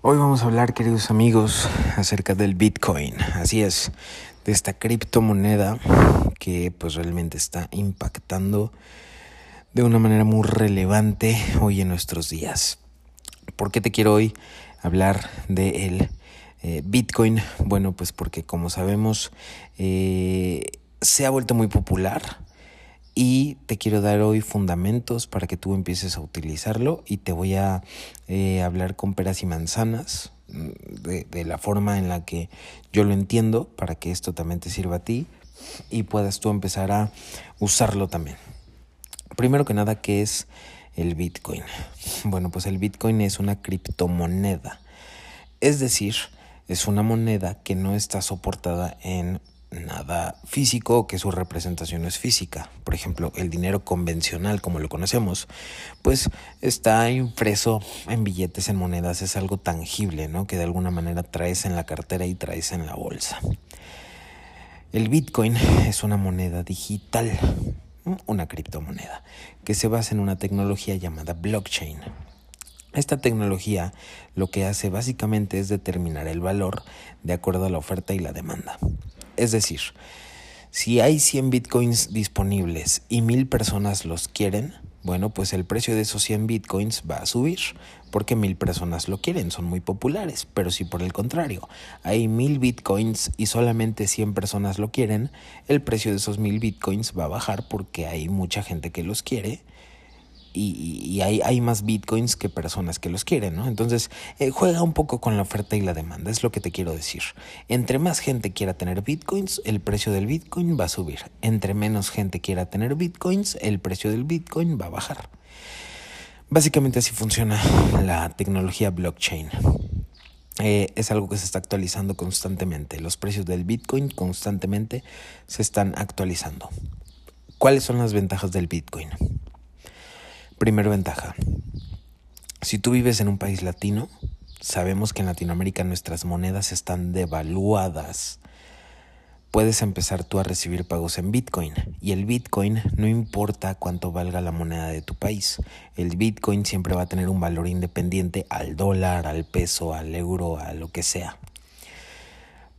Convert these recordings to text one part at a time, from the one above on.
Hoy vamos a hablar, queridos amigos, acerca del Bitcoin. Así es, de esta criptomoneda que pues realmente está impactando de una manera muy relevante hoy en nuestros días. ¿Por qué te quiero hoy hablar de el eh, Bitcoin? Bueno, pues porque como sabemos eh, se ha vuelto muy popular y te quiero dar hoy fundamentos para que tú empieces a utilizarlo y te voy a eh, hablar con peras y manzanas mm, de, de, la forma en la que yo lo entiendo para que esto también te sirva a ti y puedas tú empezar a usarlo también. Primero que nada, ¿qué es el Bitcoin? Bueno, pues el Bitcoin es una criptomoneda. Es decir, es una moneda que no está soportada en nada físico que su representación es física. Por ejemplo, el dinero convencional como lo conocemos, pues está impreso en billetes, en monedas, es algo tangible, ¿no? Que de alguna manera traes en la cartera y traes en la bolsa. El Bitcoin es una moneda digital, una criptomoneda, que se basa en una tecnología llamada blockchain. Esta tecnología lo que hace básicamente es determinar el valor de acuerdo a la oferta y la demanda. Es decir, si hay 100 bitcoins disponibles y mil personas los quieren, bueno, pues el precio de esos 100 bitcoins va a subir porque mil personas lo quieren, son muy populares. Pero si por el contrario hay mil bitcoins y solamente 100 personas lo quieren, el precio de esos mil bitcoins va a bajar porque hay mucha gente que los quiere y, hay, más bitcoins que personas que los quieren, ¿no? Entonces, eh, juega un poco con la oferta y la demanda, es lo que te quiero decir. Entre más gente quiera tener bitcoins, el precio del bitcoin va a subir. Entre menos gente quiera tener bitcoins, el precio del bitcoin va a bajar. Básicamente así funciona la tecnología blockchain. Eh, es algo que se está actualizando constantemente. Los precios del Bitcoin constantemente se están actualizando. ¿Cuáles son las ventajas del Bitcoin? Primera ventaja. Si tú vives en un país latino, sabemos que en Latinoamérica nuestras monedas están devaluadas. Puedes empezar tú a recibir pagos en Bitcoin y el Bitcoin no importa cuánto valga la moneda de tu país. El Bitcoin siempre va a tener un valor independiente al dólar, al peso, al euro, a lo que sea.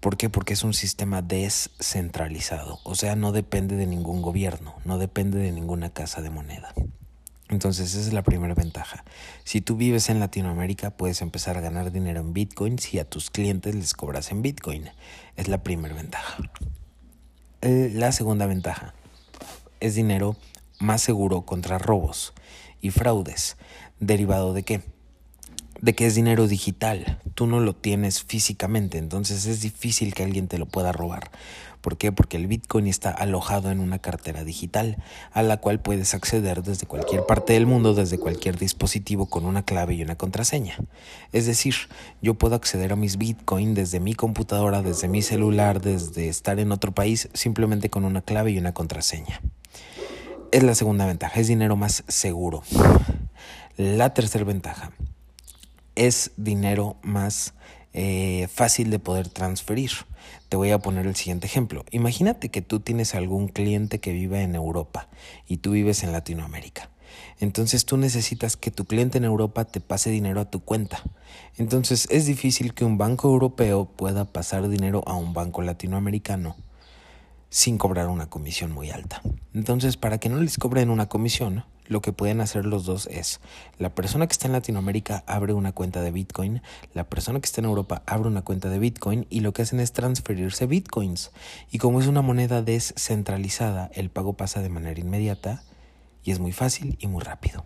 ¿Por qué? Porque es un sistema descentralizado, o sea, no depende de ningún gobierno, no depende de ninguna casa de moneda. Entonces esa es la primera ventaja. Si tú vives en Latinoamérica puedes empezar a ganar dinero en Bitcoin si a tus clientes les cobras en Bitcoin. Es la primera ventaja. La segunda ventaja es dinero más seguro contra robos y fraudes. ¿Derivado de qué? De que es dinero digital. Tú no lo tienes físicamente, entonces es difícil que alguien te lo pueda robar. ¿Por qué? Porque el Bitcoin está alojado en una cartera digital a la cual puedes acceder desde cualquier parte del mundo, desde cualquier dispositivo con una clave y una contraseña. Es decir, yo puedo acceder a mis Bitcoin desde mi computadora, desde mi celular, desde estar en otro país, simplemente con una clave y una contraseña. Es la segunda ventaja, es dinero más seguro. La tercera ventaja es dinero más eh, fácil de poder transferir. Te voy a poner el siguiente ejemplo. Imagínate que tú tienes algún cliente que vive en Europa y tú vives en Latinoamérica. Entonces tú necesitas que tu cliente en Europa te pase dinero a tu cuenta. Entonces es difícil que un banco europeo pueda pasar dinero a un banco latinoamericano sin cobrar una comisión muy alta. Entonces, para que no les cobren una comisión, lo que pueden hacer los dos es, la persona que está en Latinoamérica abre una cuenta de Bitcoin, la persona que está en Europa abre una cuenta de Bitcoin y lo que hacen es transferirse Bitcoins. Y como es una moneda descentralizada, el pago pasa de manera inmediata y es muy fácil y muy rápido.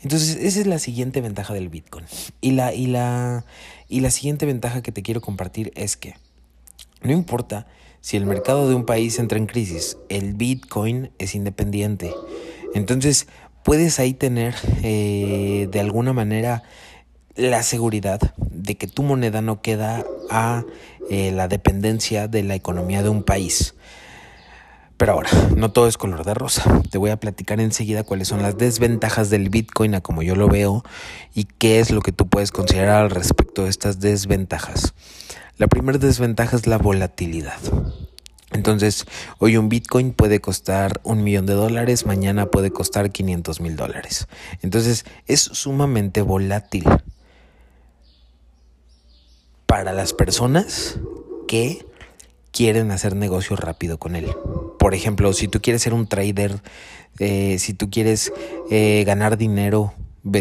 Entonces, esa es la siguiente ventaja del Bitcoin. Y la, y la, y la siguiente ventaja que te quiero compartir es que no importa si el mercado de un país entra en crisis, el Bitcoin es independiente. Entonces, puedes ahí tener eh, de alguna manera la seguridad de que tu moneda no queda a eh, la dependencia de la economía de un país. Pero ahora, no todo es color de rosa. Te voy a platicar enseguida cuáles son las desventajas del Bitcoin a como yo lo veo y qué es lo que tú puedes considerar al respecto de estas desventajas. La primera desventaja es la volatilidad. Entonces, hoy un Bitcoin puede costar un millón de dólares, mañana puede costar 500 mil dólares. Entonces, es sumamente volátil. para las personas que quieren hacer negocio rápido con él. Por ejemplo, si tú quieres ser un trader, eh, si tú quieres eh, ganar dinero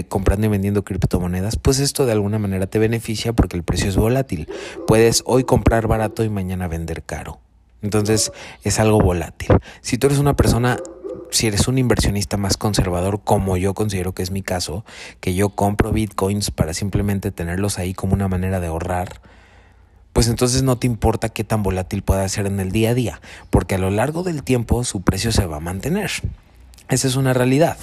comprando y vendiendo criptomonedas, pues esto de alguna manera te beneficia porque el precio es volátil. Puedes hoy comprar barato y mañana vender caro. Entonces es algo volátil. Si tú eres una persona si eres un inversionista más conservador, como yo considero que es mi caso, que yo compro bitcoins para simplemente tenerlos ahí como una manera de ahorrar, pues entonces no te importa qué tan volátil pueda ser en el día a día, porque a lo largo del tiempo su precio se va a mantener. Esa es una realidad.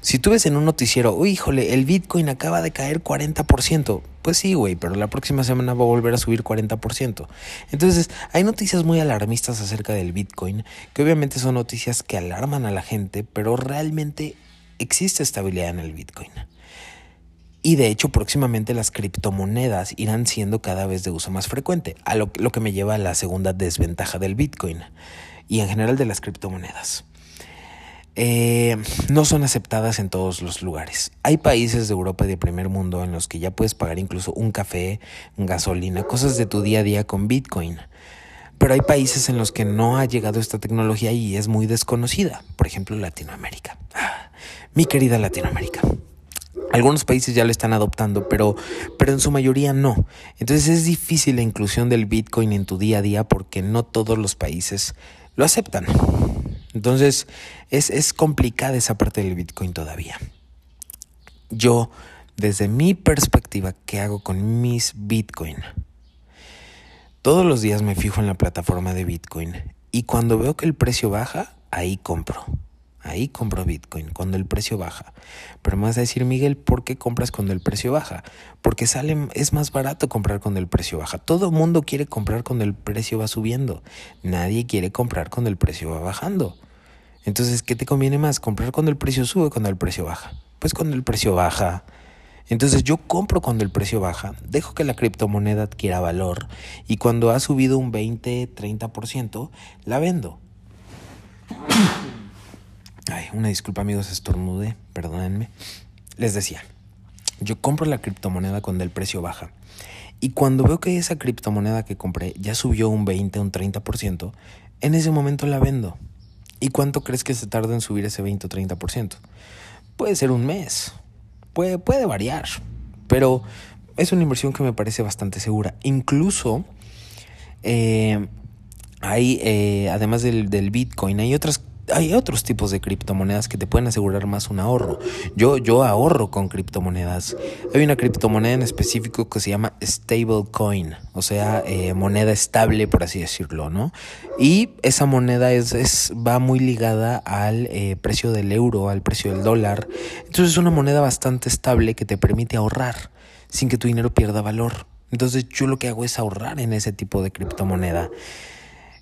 Si tú ves en un noticiero, híjole, el Bitcoin acaba de caer 40%, pues sí, güey, pero la próxima semana va a volver a subir 40%. Entonces, hay noticias muy alarmistas acerca del Bitcoin, que obviamente son noticias que alarman a la gente, pero realmente existe estabilidad en el Bitcoin. Y de hecho, próximamente las criptomonedas irán siendo cada vez de uso más frecuente, a lo, lo que me lleva a la segunda desventaja del Bitcoin y en general de las criptomonedas. Eh, no son aceptadas en todos los lugares. Hay países de Europa y de primer mundo en los que ya puedes pagar incluso un café, gasolina, cosas de tu día a día con Bitcoin. Pero hay países en los que no ha llegado esta tecnología y es muy desconocida. Por ejemplo, Latinoamérica. Ah, mi querida Latinoamérica. Algunos países ya lo están adoptando, pero, pero en su mayoría no. Entonces es difícil la inclusión del Bitcoin en tu día a día porque no todos los países lo aceptan. Entonces, es, es complicada esa parte del Bitcoin todavía. Yo, desde mi perspectiva, ¿qué hago con mis Bitcoin? Todos los días me fijo en la plataforma de Bitcoin y cuando veo que el precio baja, ahí compro. Ahí compro Bitcoin cuando el precio baja. Pero me vas a decir, Miguel, ¿por qué compras cuando el precio baja? Porque sale, es más barato comprar cuando el precio baja. Todo el mundo quiere comprar cuando el precio va subiendo. Nadie quiere comprar cuando el precio va bajando. Entonces, ¿qué te conviene más? ¿Comprar cuando el precio sube o cuando el precio baja? Pues cuando el precio baja. Entonces yo compro cuando el precio baja, dejo que la criptomoneda adquiera valor y cuando ha subido un 20, 30%, la vendo. Ay, una disculpa amigos, estornude, perdónenme. Les decía, yo compro la criptomoneda cuando el precio baja. Y cuando veo que esa criptomoneda que compré ya subió un 20, un 30%, en ese momento la vendo. ¿Y cuánto crees que se tarda en subir ese 20 o 30%? Puede ser un mes, puede, puede variar, pero es una inversión que me parece bastante segura. Incluso eh, hay, eh, además del, del Bitcoin, hay otras hay otros tipos de criptomonedas que te pueden asegurar más un ahorro. Yo, yo ahorro con criptomonedas. Hay una criptomoneda en específico que se llama stablecoin, o sea, eh, moneda estable, por así decirlo, ¿no? Y esa moneda es, es va muy ligada al eh, precio del euro, al precio del dólar. Entonces es una moneda bastante estable que te permite ahorrar sin que tu dinero pierda valor. Entonces yo lo que hago es ahorrar en ese tipo de criptomoneda.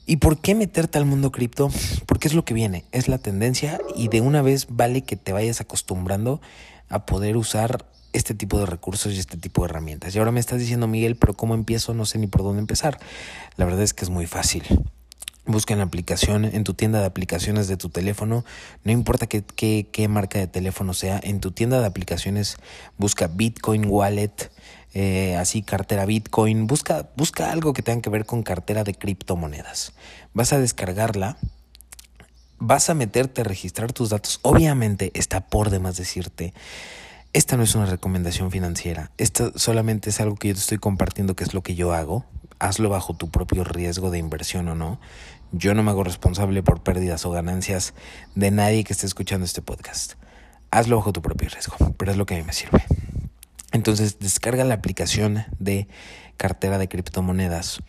¿Y por qué meterte al mundo cripto? Porque es lo que viene, es la tendencia y de una vez vale que te vayas acostumbrando a poder usar este tipo de recursos y este tipo de herramientas. Y ahora me estás diciendo, Miguel, pero ¿cómo empiezo? No sé ni por dónde empezar. La verdad es que es muy fácil. Busca en la aplicación, en tu tienda de aplicaciones de tu teléfono, no importa qué, qué, marca de teléfono sea, en tu tienda de aplicaciones busca Bitcoin Wallet, eh, así cartera Bitcoin, busca, busca algo que tenga que ver con cartera de criptomonedas. Vas a descargarla, vas a meterte a registrar tus datos. Obviamente está por demás decirte, esta no es una recomendación financiera, esto solamente es algo que yo te estoy compartiendo que es lo que yo hago. Hazlo bajo tu propio riesgo de inversión o no. Yo no me hago responsable por pérdidas o ganancias de nadie que esté escuchando este podcast. Hazlo bajo tu propio riesgo, pero es lo que a mí me sirve. Entonces descarga la aplicación de cartera de criptomonedas,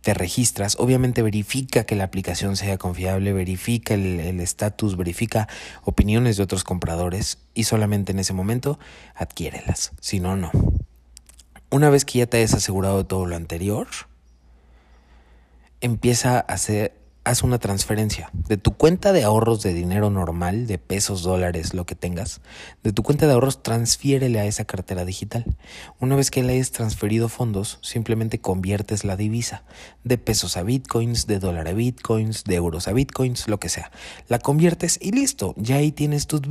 te registras, obviamente verifica que la aplicación sea confiable, verifica el estatus, verifica opiniones de otros compradores y solamente en ese momento adquiérelas, si no, no. Una vez que ya te hayas asegurado de todo lo anterior, empieza a hacer haz una transferencia de tu cuenta de ahorros de dinero normal, de pesos, dólares, lo que tengas, de tu cuenta de ahorros transfiérele a esa cartera digital. Una vez que le hayas transferido fondos, simplemente conviertes la divisa de pesos a bitcoins, de dólar a bitcoins, de euros a bitcoins, lo que sea. La conviertes y listo, ya ahí tienes tus,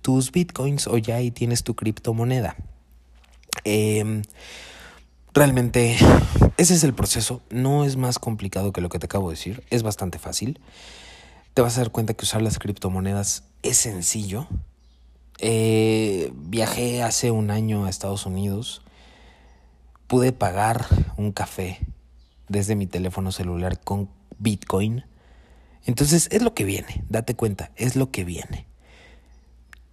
tus bitcoins o ya ahí tienes tu criptomoneda. Eh, realmente ese es el proceso. No es más complicado que lo que te acabo de decir. Es bastante fácil. Te vas a dar cuenta que usar las criptomonedas es sencillo. Eh, viajé hace un año a Estados Unidos. Pude pagar un café desde mi teléfono celular con Bitcoin. Entonces es lo que viene, date cuenta, es lo que viene.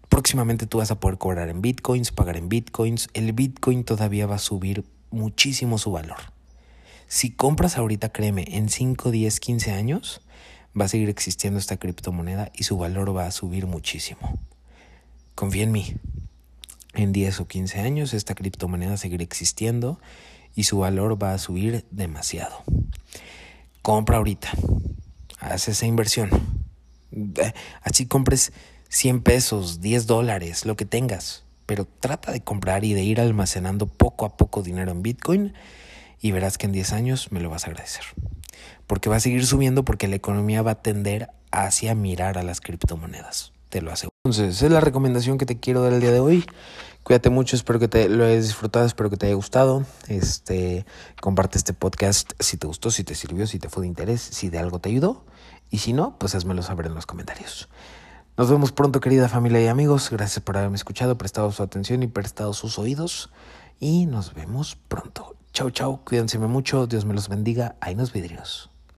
Próximamente tú vas a poder cobrar en bitcoins, pagar en bitcoins. El bitcoin todavía va a subir muchísimo su valor. Si compras ahorita, créeme, en 5, 10, 15 años va a seguir existiendo esta criptomoneda y su valor va a subir muchísimo. Confía en mí. En 10 o 15 años esta criptomoneda seguirá existiendo y su valor va a subir demasiado. Compra ahorita. Haz esa inversión. Así compres 100 pesos, 10 dólares, lo que tengas. Pero trata de comprar y de ir almacenando poco a poco dinero en Bitcoin y verás que en 10 años me lo vas a agradecer. Porque va a seguir subiendo porque la economía va a tender hacia mirar a las criptomonedas. Te lo aseguro. Entonces, es la recomendación que te quiero dar el día de hoy. Cuídate mucho, espero que te lo hayas disfrutado, espero que te haya gustado. Este, comparte este podcast si te gustó, si te sirvió, si te fue de interés, si de algo te ayudó. Y si no, pues házmelo saber en los comentarios. Nos vemos pronto, querida familia y amigos. Gracias por haberme escuchado, prestado su atención y prestado sus oídos. Y nos vemos pronto. Chau, chau. Cuídense mucho. Dios me los bendiga. Ahí nos vidrios.